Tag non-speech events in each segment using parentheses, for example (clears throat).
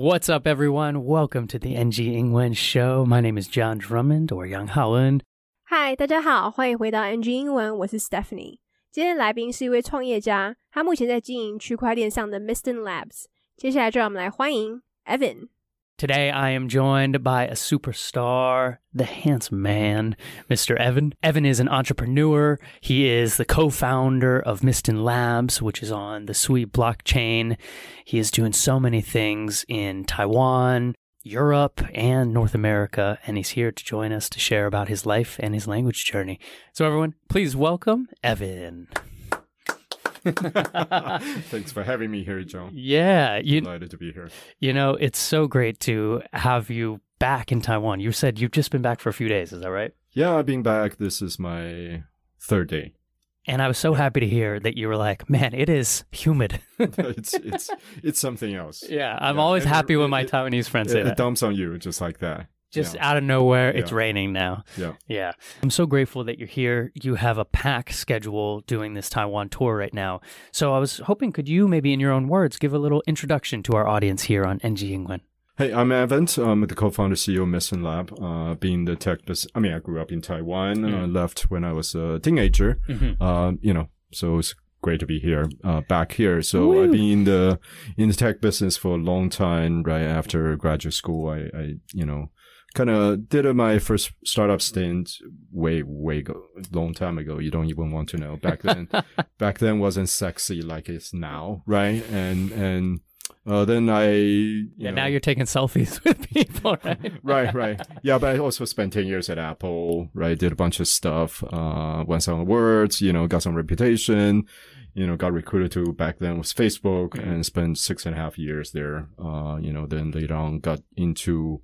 What's up, everyone? Welcome to the NG 英文 Show. My name is John Drummond or Yang Haoen. Hi，大家好，欢迎回到 NG 英文，我是 Stephanie。今天的来宾是一位创业家，他目前在经营区块链上的 Mysten Labs。接下来就让我们来欢迎 Evan。Today I am joined by a superstar, the handsome man, Mr. Evan. Evan is an entrepreneur. He is the co-founder of Mysten Labs, which is on the Sui blockchain. He is doing so many things in Taiwan, Europe, and North America, and he's here to join us to share about his life and his language journey. So everyone, please welcome Evan. (laughs) (laughs) Thanks for having me here, John. Yeah, you Delighted to be here. You know, it's so great to have you back in Taiwan. You said you've just been back for a few days, is that right? Yeah, I've been back. This is my third day. And I was so happy to hear that you were like, man, it is humid. (laughs) it's it's it's something else. yeah, I'm Yeah, always and it- happy when my it- Taiwanese friends say It, that. it dumps on you just like that. Just yeah. out of nowhere, it's Yeah. raining now. Yeah. Yeah. I'm so grateful that you're here. You have a pack schedule doing this Taiwan tour right now. So I was hoping, could you maybe in your own words give a little introduction to our audience here on NG Ingwen? Hey, I'm Evan. I'm the co-founder CEO of Mysten Lab. Uh, being the tech, bus- I mean, I grew up in Taiwan. Uh, Mm. left when I was a teenager. Mm-hmm. Uh, you know, so it's great to be here, uh, back here. So Woo. I've been in the in the tech business for a long time. Right after graduate school, I, I you know, kind of did my first startup stint way, way go, long time ago. You don't even want to know. Back then, (laughs) back then wasn't sexy like it's now, right? And and uh, then I, you Yeah, know, now you're taking selfies (laughs) with people, right? right, right. Yeah, but I also spent 10 years at Apple, right? Did a bunch of stuff, uh, won some awards, you know, got some reputation, you know, got recruited to back then was Facebook Mhm. and spent six and a half years there. Uh, you know, then later on got into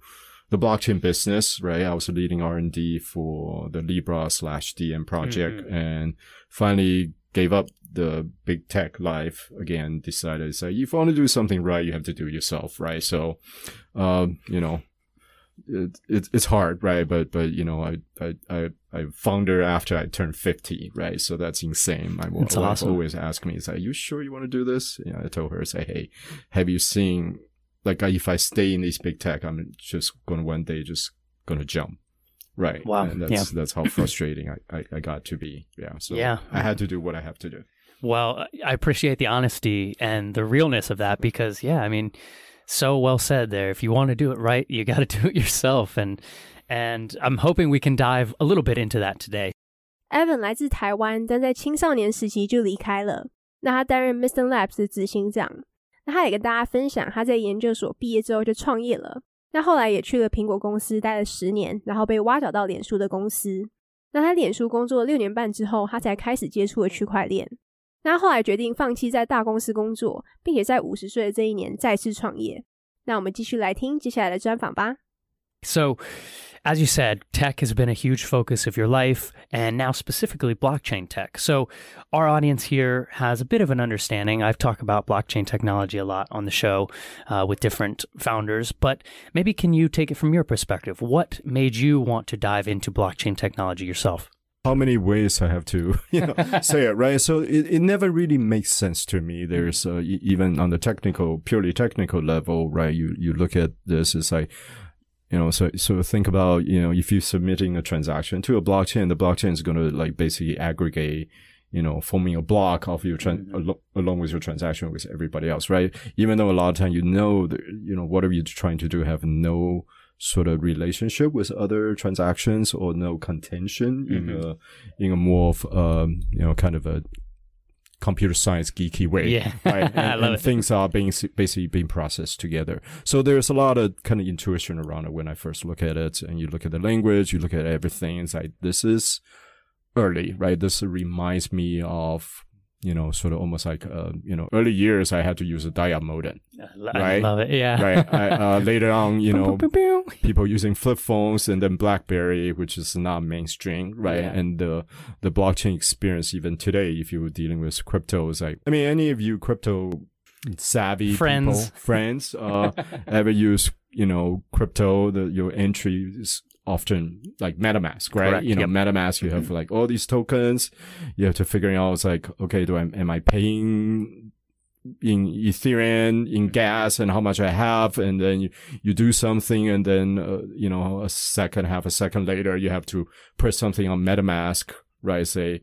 the blockchain business, right? I was leading R&D for the Libra slash Diem project Mhm. and finally gave up the big tech life again, decided, say, if you want to do something right, you have to do it yourself, right? So, um, you know, it, it, it's hard, right? But, but, you know, I, I, I, I found her after I turned 50, right? So that's insane. My wife awesome. always ask me, is are you sure you want to do this? Yeah, I told her, say, hey, have you seen, like uh, if I stay in this big tech, I'm just going to one day just going to jump. Right. Wow. And that's yeah. that's how frustrating I, I, I, got to be. Yeah. So yeah. I had to do what I have to do. Well, I appreciate the honesty and the realness of that because yeah, I mean, so well said there. If you want to do it right, you got to (laughs) do it yourself and and I'm hoping we can dive a little bit into that today. Evan 来自台湾，但在青少年时期就离开了。那他担任 Mysten Labs 的执行长，那他也跟大家分享，他在研究所毕业之后就创业了。那后来也去了苹果公司待了十年，然后被挖角到脸书的公司。那他脸书工作六年半之后，他才开始接触了区块链。那他后来决定放弃在大公司工作，并且在五十岁的这一年再次创业。那我们继续来听接下来的专访吧。So, as you said, tech has been a huge focus of your life, and now specifically blockchain tech. So, our audience here has a bit of an understanding. I've talked about blockchain technology a lot on the show uh, with different founders, but maybe can you take it from your perspective? What made you want to dive into blockchain technology yourself? how many ways I have to (laughs) you know, (laughs) say it, right? So it, it never really makes sense to me. There's uh, even on the technical, purely technical level, right? You you look at this, it's like you know, so so think about you know if you're submitting a transaction to a blockchain, the blockchain is going to like basically aggregate. You know, forming a block of your tran- alo- along with your transaction with everybody else, right? Even though a lot of time you know, that, you know, whatever you're trying to do have no sort of relationship with other transactions or no contention in a in a more of um you know kind of a computer science geeky way Yeah. right and, (laughs) I love and it. things are being basically being processed together so there's a lot of kind of intuition around it when i first look at it and you look at the language you look at everything it's like this is early right this reminds me of you know sort of almost like uh, you know early years i had to use a dial modem I Right. love it. Yeah. right I, uh, (laughs) later on you know people using flip phones and then BlackBerry, which is not mainstream, right? Yeah. And the the blockchain experience even today, if you were dealing with crypto, is like I mean, any of you crypto savvy Friends. people, friends, uh, (laughs) ever use you know crypto? The your entry is often like MetaMask, right? Correct, You know, yep. MetaMask, you have like all these tokens. You have to figure out, it's like, okay, do I am I paying in Ethereum, in gas, and how much I have, and then you, you do something, and then uh, you know a second, half a second later, you have to put something on MetaMask, right? Say,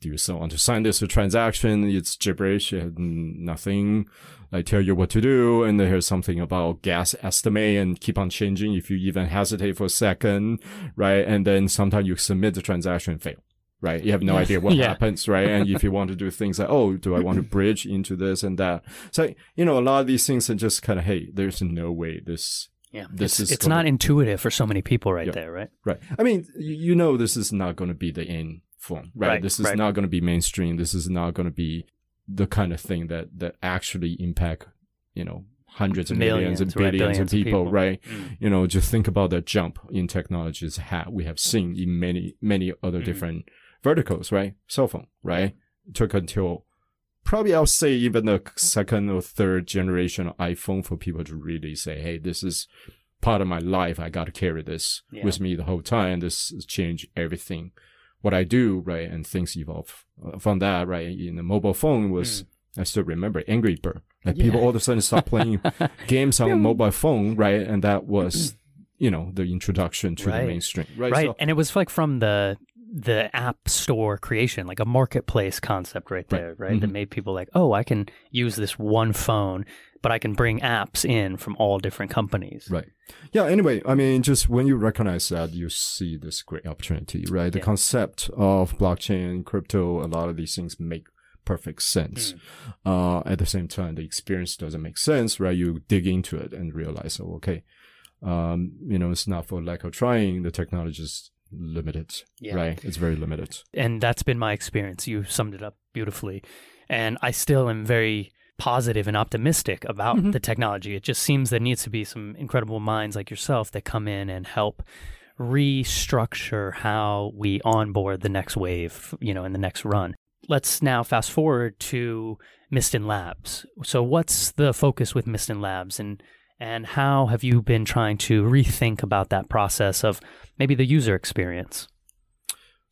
do you still want to sign this transaction? It's gibberish, and nothing. I tell you what to do, and then here's something about gas estimate, and keep on changing if you even hesitate for a second, right? And then sometimes you submit the transaction, fail right? You have no idea what (laughs) Yeah. happens, right? And if you want to do things like, oh, do I want to bridge into this and that? So, you know, a lot of these things are just kind of, hey, there's no way this, Yeah, This it's, is it's gonna- not intuitive for so many people right Yeah. there, right? right? I mean, you you know, this is not going to be the end form, right? Right, this is right. not going to be mainstream. This is not going to be the kind of thing that, that actually impact, you know, hundreds of millions, and billions, billions of people, right? Mm. you know, just think about the jump in technologies ha- we have seen in many, many other Mhm. different verticals, right? Cell phone, right? took until probably I'll say even the second or third generation iPhone for people to really say, hey, this is part of my life. I got to carry this Yeah. with me the whole time. This has changed everything. What I do, right? And things evolve uh, from that, right? In the mobile phone was, I still remember Angry Bird. Like Mm. Yeah. people all of a sudden start playing (laughs) games on a mobile phone, right? And that was, you know, the introduction to Right. the mainstream, right? right So- and it was like from the the app store creation like a marketplace concept right there right, that Mhm. made people like oh i can use this one phone but i can bring apps in from all different companies Right. Yeah. Anyway, I mean, just when you recognize that, you see this great opportunity, right? The Yeah. concept of blockchain, crypto, a lot of these things make perfect sense. Hmm. Uh, at the same time, the experience doesn't make sense, right? You dig into it and realize, oh, okay, um, you know, it's not for lack of trying. The technology is limited, Yeah. right? It's very limited. and that's been my experience you summed it up beautifully and i still am very positive and optimistic about Mhm. the technology. It just seems there needs to be some incredible minds like yourself that come in and help restructure how we onboard the next wave you know in the next run. Let's now fast forward to mysten labs. So what's the focus with mysten labs and and how have you been trying to rethink about that process of maybe the user experience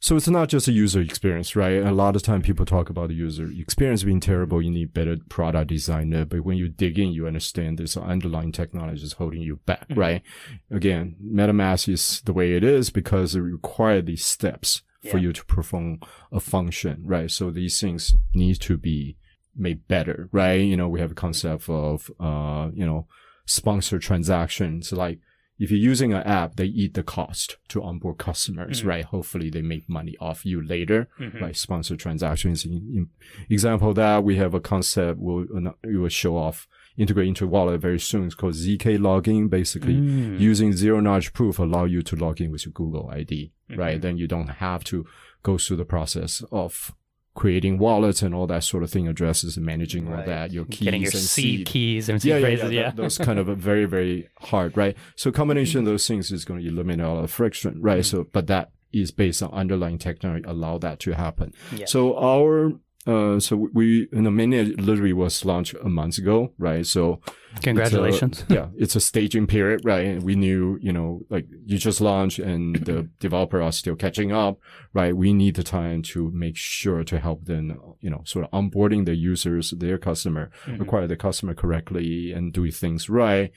So it's not just a user experience, right? A lot of time people talk about the user experience being terrible. You need better product designer. But when you dig in, you understand this underlying technology is holding you back, Mhm. right? Again, MetaMask is the way it is because it requires these steps for you to perform a function, right? So these things need to be made better, right? You know, we have a concept of, uh, you know, sponsor transactions. Like if you're using an app, they eat the cost to onboard customers, Mhm. right? Hopefully they make money off you later, Mhm. right? Sponsor transactions. In, in example that, we have a concept we'll, we will show off, integrate into wallet very soon. It's called ZK login. Basically, Mm. using zero knowledge proof allow you to log in with your Google ID, right? Mhm. Then you don't have to go through the process of creating wallets and all that sort of thing, addresses and managing all that, your keys getting your and seed, keys and seed yeah, yeah, phrases. yeah, Yeah, that- those kind of a (laughs) very, very hard, right? So combination of those things is going to eliminate a lot of friction, right? Mm-hmm. So, but that is based on underlying technology allow that to happen. Yeah. So our, uh, so we, you know, mainly literally was launched a month ago, right? So Congratulations. it's a- (laughs) yeah, it's a staging period, right? And we knew, you know, like you just launched and the (clears throat) developer are still catching up, right? We need the time to make sure to help them, you know, sort of onboarding the users, their customer, Mhm. acquire the customer correctly and do things right.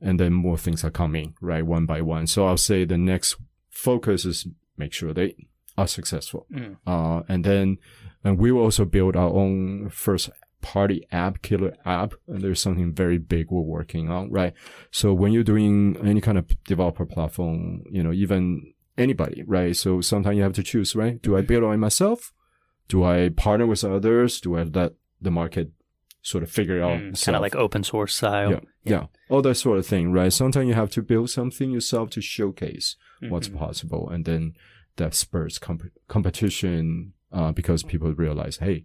And then more things are coming, right? One by one. So I'll say the next focus is make sure they are successful. Mm. Uh, and then, and we will also build our own first party app, killer app. And there's something very big we're working on, right? So when you're doing any kind of developer platform, you know, even anybody, right? So sometimes you have to choose, right? Do I build it myself? Do I partner with others? Do I let the market sort of figure out? kind of like open source style. yeah, yeah, all that sort of thing, right? Sometimes you have to build something yourself to showcase what's Mhm. possible, and then that spurs comp- competition uh, because people realize, hey,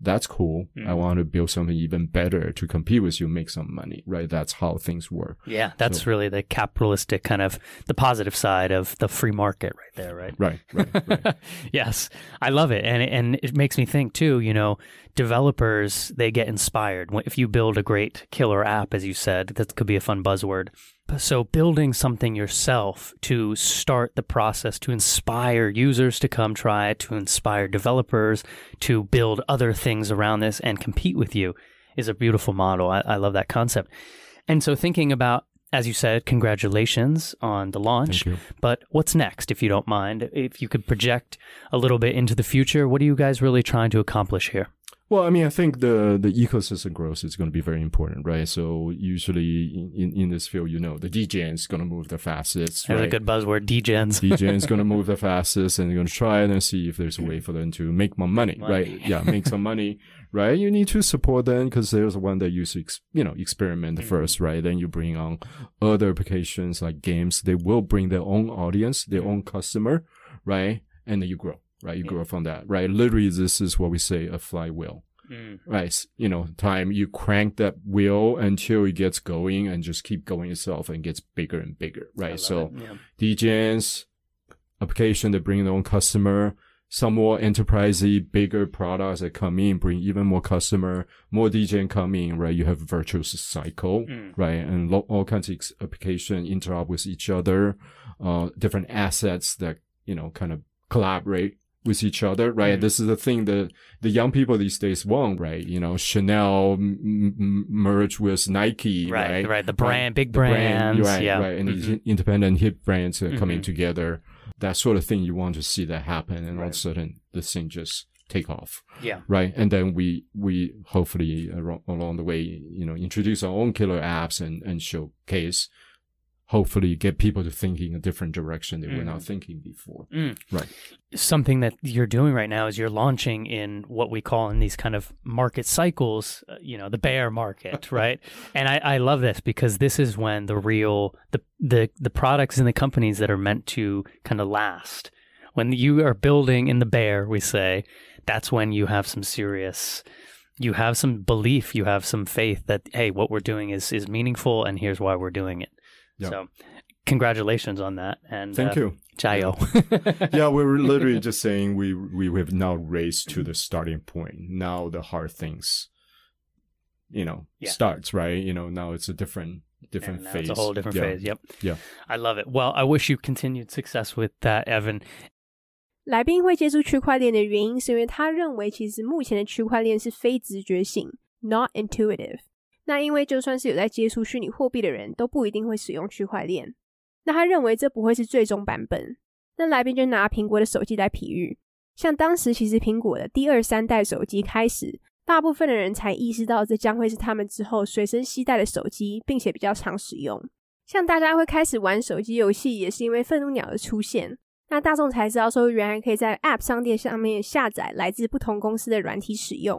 that's cool. I Mhm. want to build something even better to compete with you, make some money, right? That's how things work. Yeah, that's So- really the capitalistic kind of the positive side of the free market right there, right? Right, right, right. (laughs) yes, I love it, and and it makes me think too. You know, developers they get inspired if you build a great killer app, as you said. That could be a fun buzzword. So building something yourself to start the process to inspire users to come try it, to inspire developers to build other things around this and compete with you. is a beautiful model. I, I love that concept. And so thinking about as you said, congratulations on the launch. But what's next, if you don't mind? If you could project a little bit into the future, what are you guys really trying to accomplish here? Well, I mean, I think the the ecosystem growth is going to be very important, right? So usually in, in this field, you know, the degen is going to move the fastest. There's right? a good buzzword, degens. degen is going (laughs) to move the fastest, and they're going to try it and see if there's a way for them to make more money, Money. right? Yeah, make some money, (laughs) right? You need to support them because there's one that you ex- you know experiment mm-hmm. first, right? Then you bring on other applications like games. They will bring their own audience, their mm-hmm. own customer, right? And then you grow, right? You grow from that, right? Literally, this is what we say a flywheel Mm. right? You know, time you crank that wheel until it gets going and just keep going itself and gets bigger and bigger, right? So yeah. degens, application that bring their own customer, some more enterprisey, bigger products that come in, bring even more customer, more degen come in, right? You have virtuous cycle, Mm. right? And lo- all kinds of application interact with each other, uh, different assets that, you know, kind of collaborate with each other, right? Mm. This is the thing that the young people these days want, right? You know, Chanel m- merge with Nike, Right, right? right. The brand, big The brands. right, yeah. right, and these Mhm. independent hip brands are coming Mhm. together. That sort of thing you want to see that happen, and all of a sudden the thing just take off, Yeah. right? And then we we hopefully aro- along the way, you know, introduce our own killer apps and and showcase. Hopefully, get people to think in a different direction they were not thinking before. Mm. Right. Something that you're doing right now is you're launching in what we call in these kind of market cycles, uh, you know, the bear market, (laughs) right? And I, I love this because this is when the real the the the products and the companies that are meant to kind of last. When you are building in the bear, we say, that's when you have some serious you have some belief, you have some faith that hey, what we're doing is is meaningful and here's why we're doing it. Yeah. So congratulations on that and Thank uh, you. Jayo. yeah, (laughs) we were literally just saying we we have now raced to the starting point. Now the hard things, you know, Yeah. starts right. You know, now it's a different different And now phase. It's a whole different Yeah. phase. Yep. Yeah. I love it. Well, I wish you continued success with that, Evan. 来宾会接触区块链的原因，是因为他认为其实目前的区块链是非直觉性 （not intuitive）。 那因为就算是有在接触虚拟货币的人，都不一定会使用区块链。那他认为这不会是最终版本。那来宾就拿苹果的手机来比喻，像当时其实苹果的第二三代手机开始，大部分的人才意识到这将会是他们之后随身携带的手机，并且比较常使用。像大家会开始玩手机游戏，也是因为愤怒鸟的出现。那大众才知道说，原来可以在 App 商店上面下载来自不同公司的软体使用。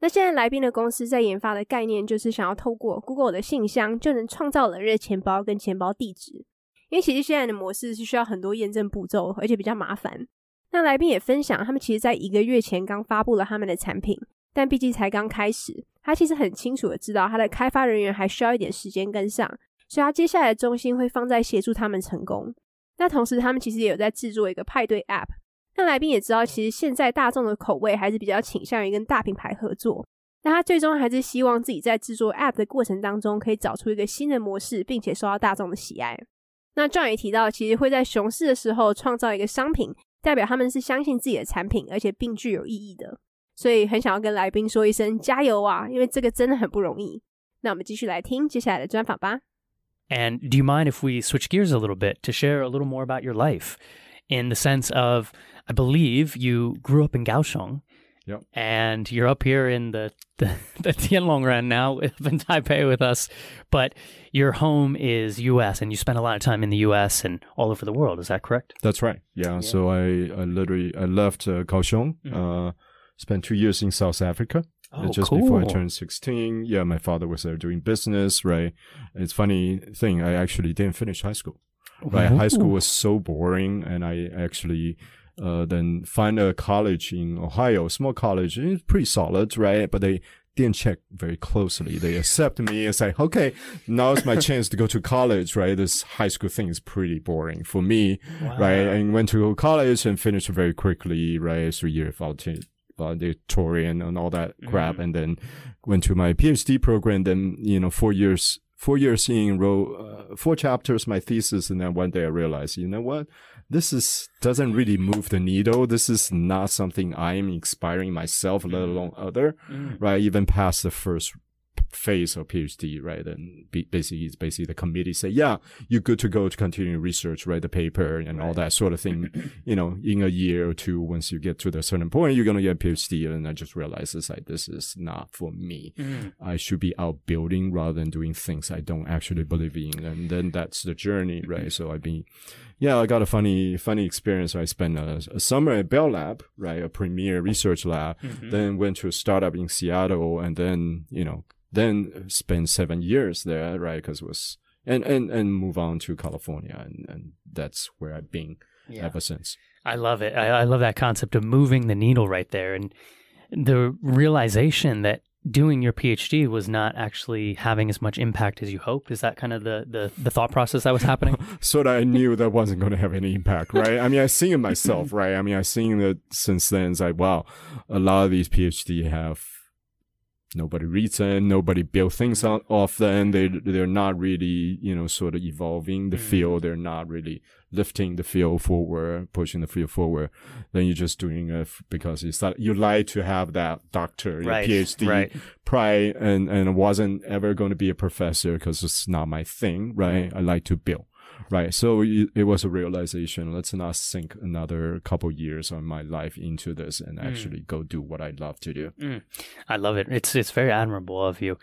那现在来宾的公司在研发的概念，就是想要透过 Google 的信箱就能创造冷热钱包跟钱包地址。因为其实现在的模式是需要很多验证步骤，而且比较麻烦。那来宾也分享，他们其实在一个月前刚发布了他们的产品，但毕竟才刚开始，他其实很清楚的知道他的开发人员还需要一点时间跟上，所以他接下来的重心会放在协助他们成功。那同时，他们其实也有在制作一个派对 App。那来宾也知道，其实现在大众的口味还是比较倾向于跟大品牌合作。那他最终还是希望自己在制作 App 的过程当中，可以找出一个新的模式，并且受到大众的喜爱。那 John 也提到，其实会在熊市的时候创造一个商品，代表他们是相信自己的产品，而且并具有意义的。所以很想要跟来宾说一声加油啊，因为这个真的很不容易。那我们继续来听接下来的专访吧。And do you mind if we switch gears a little bit to share a little more about your life in the sense of, I believe you grew up in Kaohsiung. Yep. And you're up here in the, the, (laughs) the Tianlongren now (laughs) up in Taipei with us, but your home is US and you spent a lot of time in the US and all over the world. Is that correct? That's right. Yeah. So I, I literally I left uh, Kaohsiung. Mhm. Uh, spent two years in South Africa. Oh, just before I turned 16. Yeah, my father was there doing business, right? It's funny thing, I actually didn't finish high school. Right? High school was so boring and I actually uh, then find a college in Ohio, small college. It's pretty solid, right? But they didn't check very closely. They accept me and say, okay, now's my (laughs) chance to go to college, right? This high school thing is pretty boring for me, right? And went to college and finished very quickly, right? Three year valedictorian and all that crap. And then went to my PhD program. Then, you know, four years, four years in row, uh, four chapters, my thesis. And then one day I realized, you know what? This is, doesn't really move the needle. This is not something I'm inspiring myself, let alone other, mm. right? Even past the first phase of PhD, right? And be, basically, it's basically the committee say, yeah, you're good to go to continue research, write the paper and all that sort of thing. (clears throat) you know, in a year or two, once you get to the certain point, you're going to get a PhD. And I just realized it's like, this is not for me. Mm. I should be out building rather than doing things I don't actually believe in. And then that's the journey, (clears throat) right? So I've been, yeah, I got a funny, funny experience. I spent a, a summer at Bell Lab, right? A premier research lab, mm-hmm. then went to a startup in Seattle and then, you know, then spend seven years there, right? Cause it was, and, and, and move on to California. And, and that's where I've been Yeah. ever since. I love it. I, I love that concept of moving the needle right there and the realization that doing your PhD was not actually having as much impact as you hoped. Is that kind of the, the, the thought process that was happening? (laughs) so that I knew that wasn't going to have any impact, right? I mean, I seen it myself, (laughs) right? I mean, I seen it since then. It's like, wow, a lot of these PhD have nobody reads them, nobody builds things on, off them. They they're not really, you know, sort of evolving the mm. field. They're not really lifting the field forward, pushing the field forward. Then you're just doing it f- because it's that you like to have that doctor, your Right, PhD right. pride, and and wasn't ever going to be a professor because it's not my thing, right? Mm. I like to build Right. So it, it was a realization. Let's not sink another couple years of my life into this and actually go do what I love to do. I love it. It's it's very admirable of you.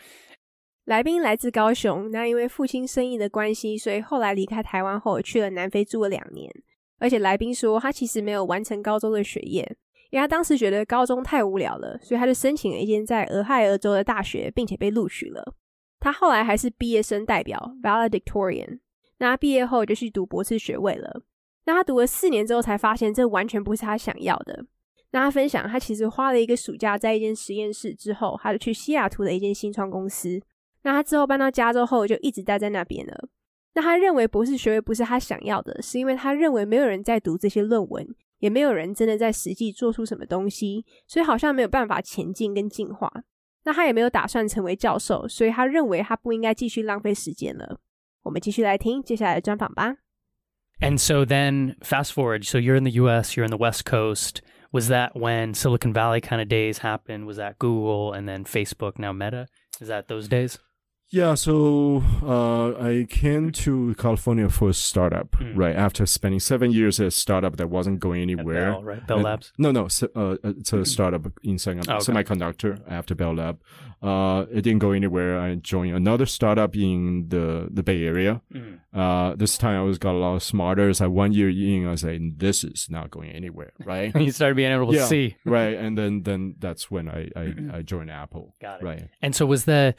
来宾来自高雄，那因为父亲生意的关系，所以后来离开台湾后去了南非住了两年。而且来宾说，他其实没有完成高中的学业，因为他当时觉得高中太无聊了，所以他就申请了一间在俄亥俄州的大学，并且被录取了。他后来还是毕业生代表 valedictorian。 那他毕业后就去读博士学位了。那他读了四年之后，才发现这完全不是他想要的。那他分享，他其实花了一个暑假在一间实验室之后，他就去西雅图的一间新创公司。那他之后搬到加州后，就一直待在那边了。那他认为博士学位不是他想要的，是因为他认为没有人在读这些论文，也没有人真的在实际做出什么东西，所以好像没有办法前进跟进化。那他也没有打算成为教授，所以他认为他不应该继续浪费时间了。我们继续来听接下来的专访吧。 And so then fast forward, so you're in the US, you're in the West Coast. Was that when Silicon Valley kind of days happened? Was that Google and then Facebook, now Meta? Is that those days? Yeah, so uh, I came to California for a startup, Mm. right? After spending seven years at a startup that wasn't going At anywhere. Bell, right? Bell And- Labs. No, no, se- uh, it's a startup in semi- Oh, okay. semiconductor after Bell Lab. Uh, it didn't go anywhere. I joined another startup in the, the Bay Area. Mm. Uh, this time I was got a lot smarter. Like one year in, I was like, this is not going anywhere, right? And (laughs) you started being able to Yeah. see. right. And then, then that's when I, I, I joined Apple. Got it. Right. And so was the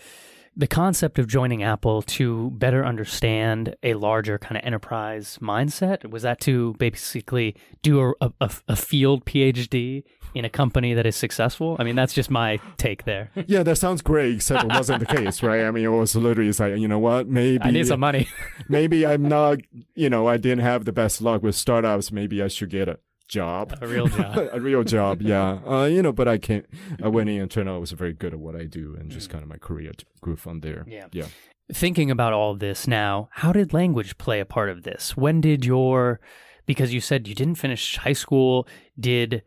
the concept of joining Apple to better understand a larger kind of enterprise mindset? Was that to basically do a, a, a field PhD in a company that is successful? I mean, that's just my take there. (laughs) Yeah, that sounds great, except it wasn't the case, right? I mean, it was literally it's like, you know what? Maybe I need some money. maybe I'm not, you know, I didn't have the best luck with startups. Maybe I should get a job. A real job. (laughs) a real job, (laughs) yeah. Uh, you know, but I can't. I went in and turned out I was very good at what I do, and just kind of my career grew from there. Mm. Yeah. yeah. Thinking about all this now, how did language play a part of this? When did your, because you said you didn't finish high school, did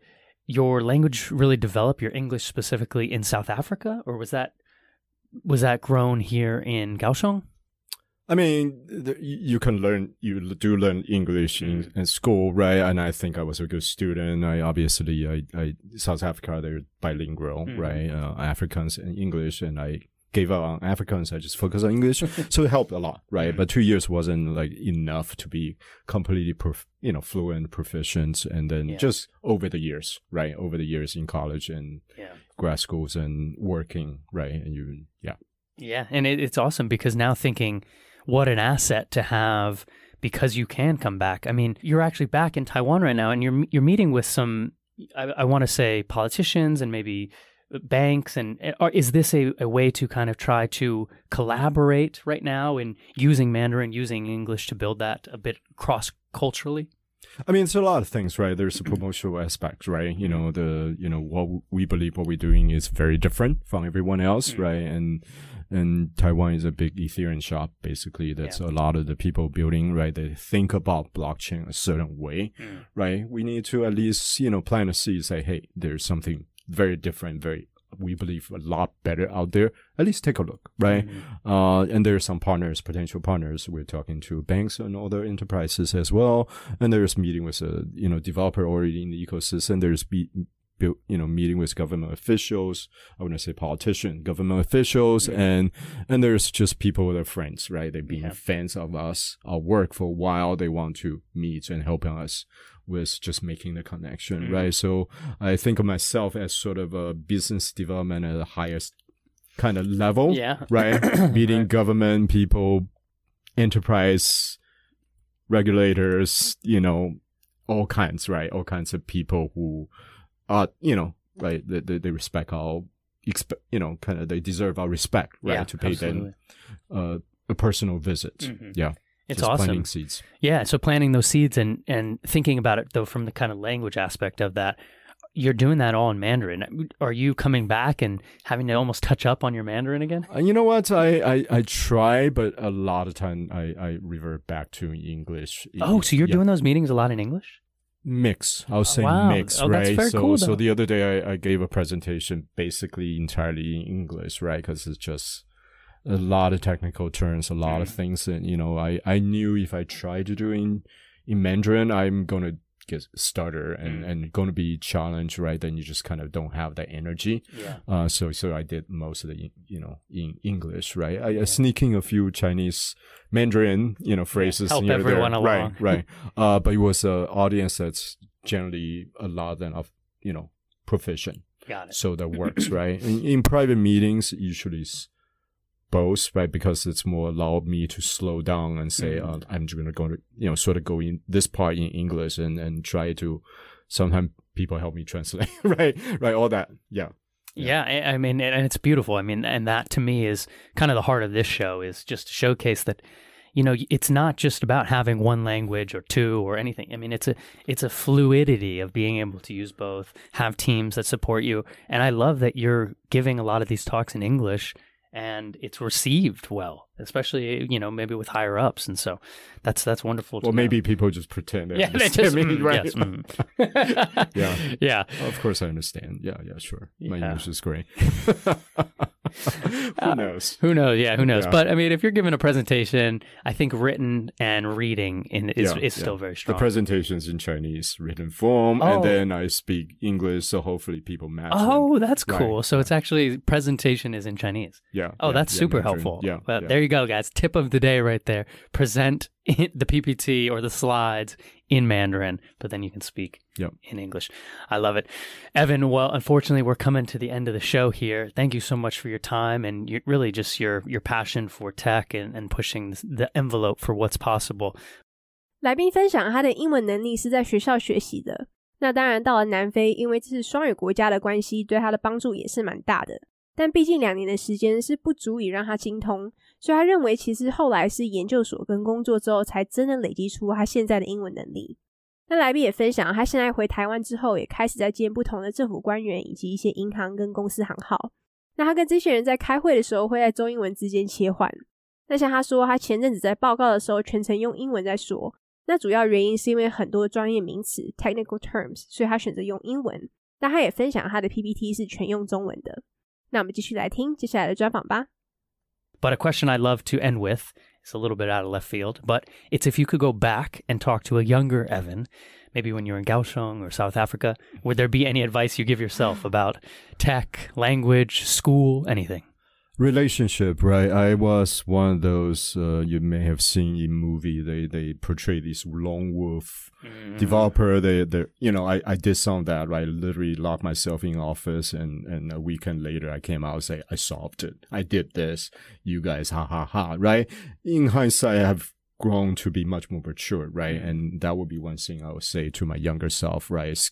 your language really develop, your English specifically in South Africa, or was that was that grown here in Kaohsiung? I mean, the, you can learn, you do learn English in, in school, right? And I think I was a good student. I obviously, I, I South Africa, they're bilingual, Mhm. right? Uh, Afrikaans and English, and I gave up on Afrikaans. I just focused on English, (laughs) so it helped a lot, right? Mhm. But two years wasn't like enough to be completely, prof- you know, fluent, proficient, and then Yeah. just over the years, right? Over the years in college and Yeah. grad schools and working, right? And you, yeah. Yeah, and it, it's awesome because now thinking, what an asset to have because you can come back. I mean, you're actually back in Taiwan right now, and you're you're meeting with some, I, I want to say politicians and maybe uh, banks, and eh, or is this a, a way to kind of try to collaborate right now in using Mandarin, using English to build that a bit cross culturally? I mean, it's a lot of things, right? There's a promotional aspect, right? You know, the, you know, what we believe what we're doing is very different from everyone else, Mm. right? And, and Taiwan is a big Ethereum shop, basically. That's a lot of the people building, right? They think about blockchain a certain way, right? We need to at least, you know, plant a seed, say, hey, there's something very different, very we believe a lot better out there. At least take a look, right? Mm-hmm. Uh, and there are some partners, potential partners. We're talking to banks and other enterprises as well. And there's meeting with a you know developer already in the ecosystem. There's be you know, meeting with government officials. I wouldn't say politician, government officials, and and there's just people that are friends, right? They've been Yeah. fans of us, our work for a while. They want to meet and helping us with just making the connection, Mm. right? So I think of myself as sort of a business development at the highest kind of level, Yeah. (clears throat) right? Meeting Right. government people, enterprise regulators, you know, all kinds, right? All kinds of people who are, you know, right? They, they, they respect our, expe- you know, kind of they deserve our respect, right? Yeah, to pay absolutely. them uh, a personal visit. Mhm. Yeah. It's just awesome. planting seeds. Yeah, so planting those seeds and and thinking about it though from the kind of language aspect of that, you're doing that all in Mandarin. Are you coming back and having to almost touch up on your Mandarin again? Uh, you know what? I, I, I try, but a lot of time I, I revert back to English. Oh, so you're Yeah. doing those meetings a lot in English? mix. I'll say wow. mix, Oh, right? so, cool, so the other day I, I gave a presentation basically entirely in English, right? Because it's just a lot of technical terms, a lot of Mm. things, and you know, I, I knew if I tried to do in in Mandarin, I'm gonna get stutter and Mm. and going to be challenged, right? Then you just kind of don't have that energy. Yeah. Uh, so so I did most of the you know in English, right? I, Yeah. I sneak a few Chinese Mandarin, you know, phrases. help here or there. everyone along. right? Right. (laughs) uh, but it was an audience that's generally a lot of you know proficient, Got it. so that works, (clears throat) right? In, in private meetings, usually it's both, right? Because it's more allowed me to slow down and say, Mhm. uh, I'm just gonna go to you know sort of go in this part in English and and try to. Sometimes people help me translate, (laughs) right? Right, all that, yeah. Yeah, I I mean, and it's beautiful. I mean, and that to me is kind of the heart of this show is just to showcase that, you know, it's not just about having one language or two or anything. I mean, it's a it's a fluidity of being able to use both, have teams that support you, and I love that you're giving a lot of these talks in English and it's received well, especially you know maybe with higher ups, and so that's that's wonderful. Well, know. maybe people just pretend they yeah, they just me, mm, right? yes, mm. (laughs) Yeah. (laughs) yeah. Of course, I understand. Yeah, yeah, sure. My Yeah. English is great. (laughs) Who Uh, knows? Who knows? Yeah, who knows? Yeah. But I mean, if you're giving a presentation, I think written and reading in, is Yeah, is still very strong The presentation's in Chinese written form, Oh. and then I speak English, so hopefully people match. oh, that's Right, cool. So it's actually presentation is in Chinese. yeah. Oh, that's super Mandarin. helpful. Yeah, Well, there you go, guys. Tip of the day right there. Present (laughs) the PPT or the slides in Mandarin, but then you can speak Yep. in English. I love it. Evan, well, unfortunately, we're coming to the end of the show here. Thank you so much for your time and you really just your your passion for tech and, and pushing the envelope for what's possible. 来宾分享他的英文能力是在学校学习的。那当然到了南非，因为这是双语国家的关系，对他的帮助也是蛮大的。 但毕竟两年的时间是不足以让他精通，所以他认为其实后来是研究所跟工作之后，才真的累积出他现在的英文能力。那来宾也分享，他现在回台湾之后，也开始在见不同的政府官员以及一些银行跟公司行号。那他跟这些人在开会的时候，会在中英文之间切换。那像他说，他前阵子在报告的时候，全程用英文在说。那主要原因是因为很多专业名词 （technical terms），所以他选择用英文。那他也分享他的 PPT 是全用中文的。那我们继续来听接下来的专访吧。 But a question I love to end with is a little bit out of left field, but it's if you could go back and talk to a younger Evan, maybe when you were in Kaohsiung or South Africa, would there be any advice you give yourself about (sighs) tech, language, school, anything? Relationship, right? I was one of those uh, you may have seen in movie. They they portray this lone wolf Mm-hmm. developer. They they you know I, I did some of that. Right, literally locked myself in office, and and a weekend later I came out and say I solved it. I did this. You guys, ha ha ha. Right. In hindsight, I have grown to be much more mature, right? Mhm. And that would be one thing I would say to my younger self, right? Is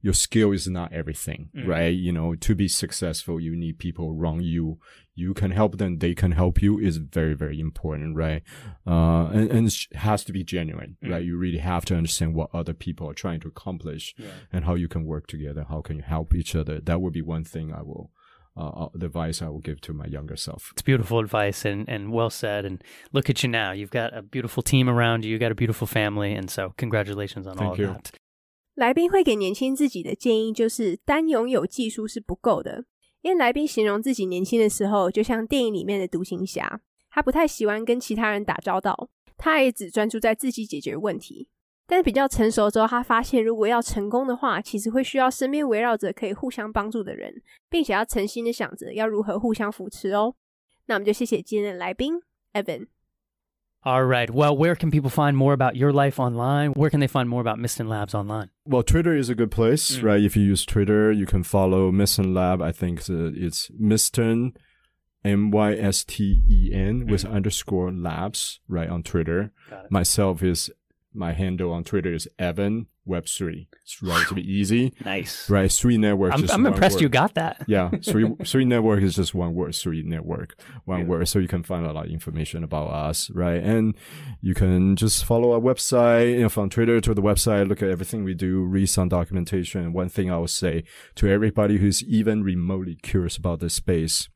Your skill is not everything, Mhm. right? You know, to be successful, you need people around you You can help them, they can help you is very, very important, right? Uh, and, and it has to be genuine, Mhm. right? You really have to understand what other people are trying to accomplish and how you can work together. How can you help each other? That would be one thing I will, uh, the advice I will give to my younger self. It's beautiful advice and, and well said. And look at you now. You've got a beautiful team around you. You got a beautiful family. And so congratulations on all Thank of you. that. 来宾会给年轻自己的建议就是，单拥有技术是不够的， 因为来宾形容自己年轻的时候，就像电影里面的独行侠，他不太喜欢跟其他人打交道，他也只专注在自己解决问题。但是比较成熟之后，他发现如果要成功的话，其实会需要身边围绕着可以互相帮助的人，并且要诚心的想着要如何互相扶持哦。那我们就谢谢今天的来宾 Evan。All right. Well, where can people find more about your life online? Where can they find more about Mysten Labs online? Well, Twitter is a good place, Mm. right? If you use Twitter, you can follow Mysten Lab. I think it's, it's M Y S T E N with underscore labs, right, on Twitter. Myself is, my handle on Twitter is Evan Web3. It's relatively easy, Nice. right? Three network. I'm, just I'm one impressed word. you got that. Yeah, (laughs) three three network is just one word. Three network, one Yeah. word. So you can find a lot of information about us, right? And you can just follow our website, you know, from Twitter to the website. Look at everything we do. Read some documentation. One thing I would say to everybody who's even remotely curious about this space,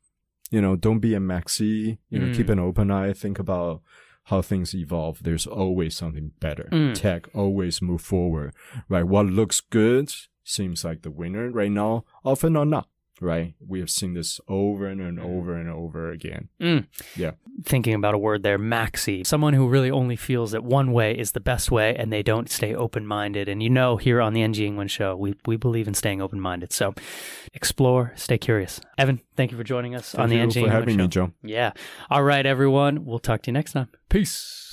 you know, don't be a maxi. You know, Mm. keep an open eye. Think about how things evolve. There's always something better. Mm. Tech always move forward, right? What looks good seems like the winner right now, often or not, right? We have seen this over and, and over and over again. Mm. Yeah. Thinking about a word there, maxi. Someone who really only feels that one way is the best way and they don't stay open minded. And you know, here on the NG England show, we, we believe in staying open minded. So explore, stay curious. Evan, thank you for joining us on Thank the you NG for having show. me, Joe. Yeah. All right, everyone. We'll talk to you next time. Peace.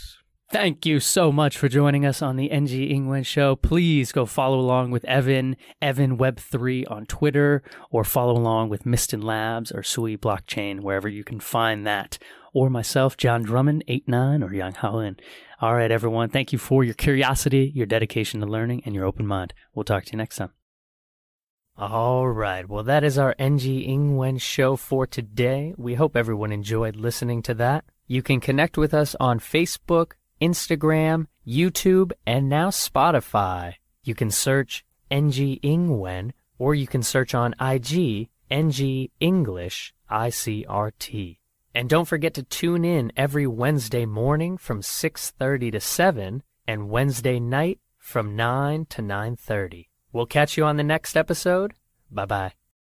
Thank you so much for joining us on the NG England show. Please go follow along with Evan, Evan Web3 on Twitter, or follow along with Mysten Labs or Sui Blockchain, wherever you can find that. Or myself, John Drummond, 89, or Yang Haoen. All right, everyone. Thank you for your curiosity, your dedication to learning, and your open mind. We'll talk to you next time. All right. Well, that is our NG Ingwen show for today. We hope everyone enjoyed listening to that. You can connect with us on Facebook, Instagram, YouTube, and now Spotify. You can search NG Ingwen or you can search on IG NG English ICRT. And don't forget to tune in every Wednesday morning from 6:30 to 7 and Wednesday night from 9 to 9:30. We'll catch you on the next episode. Bye bye.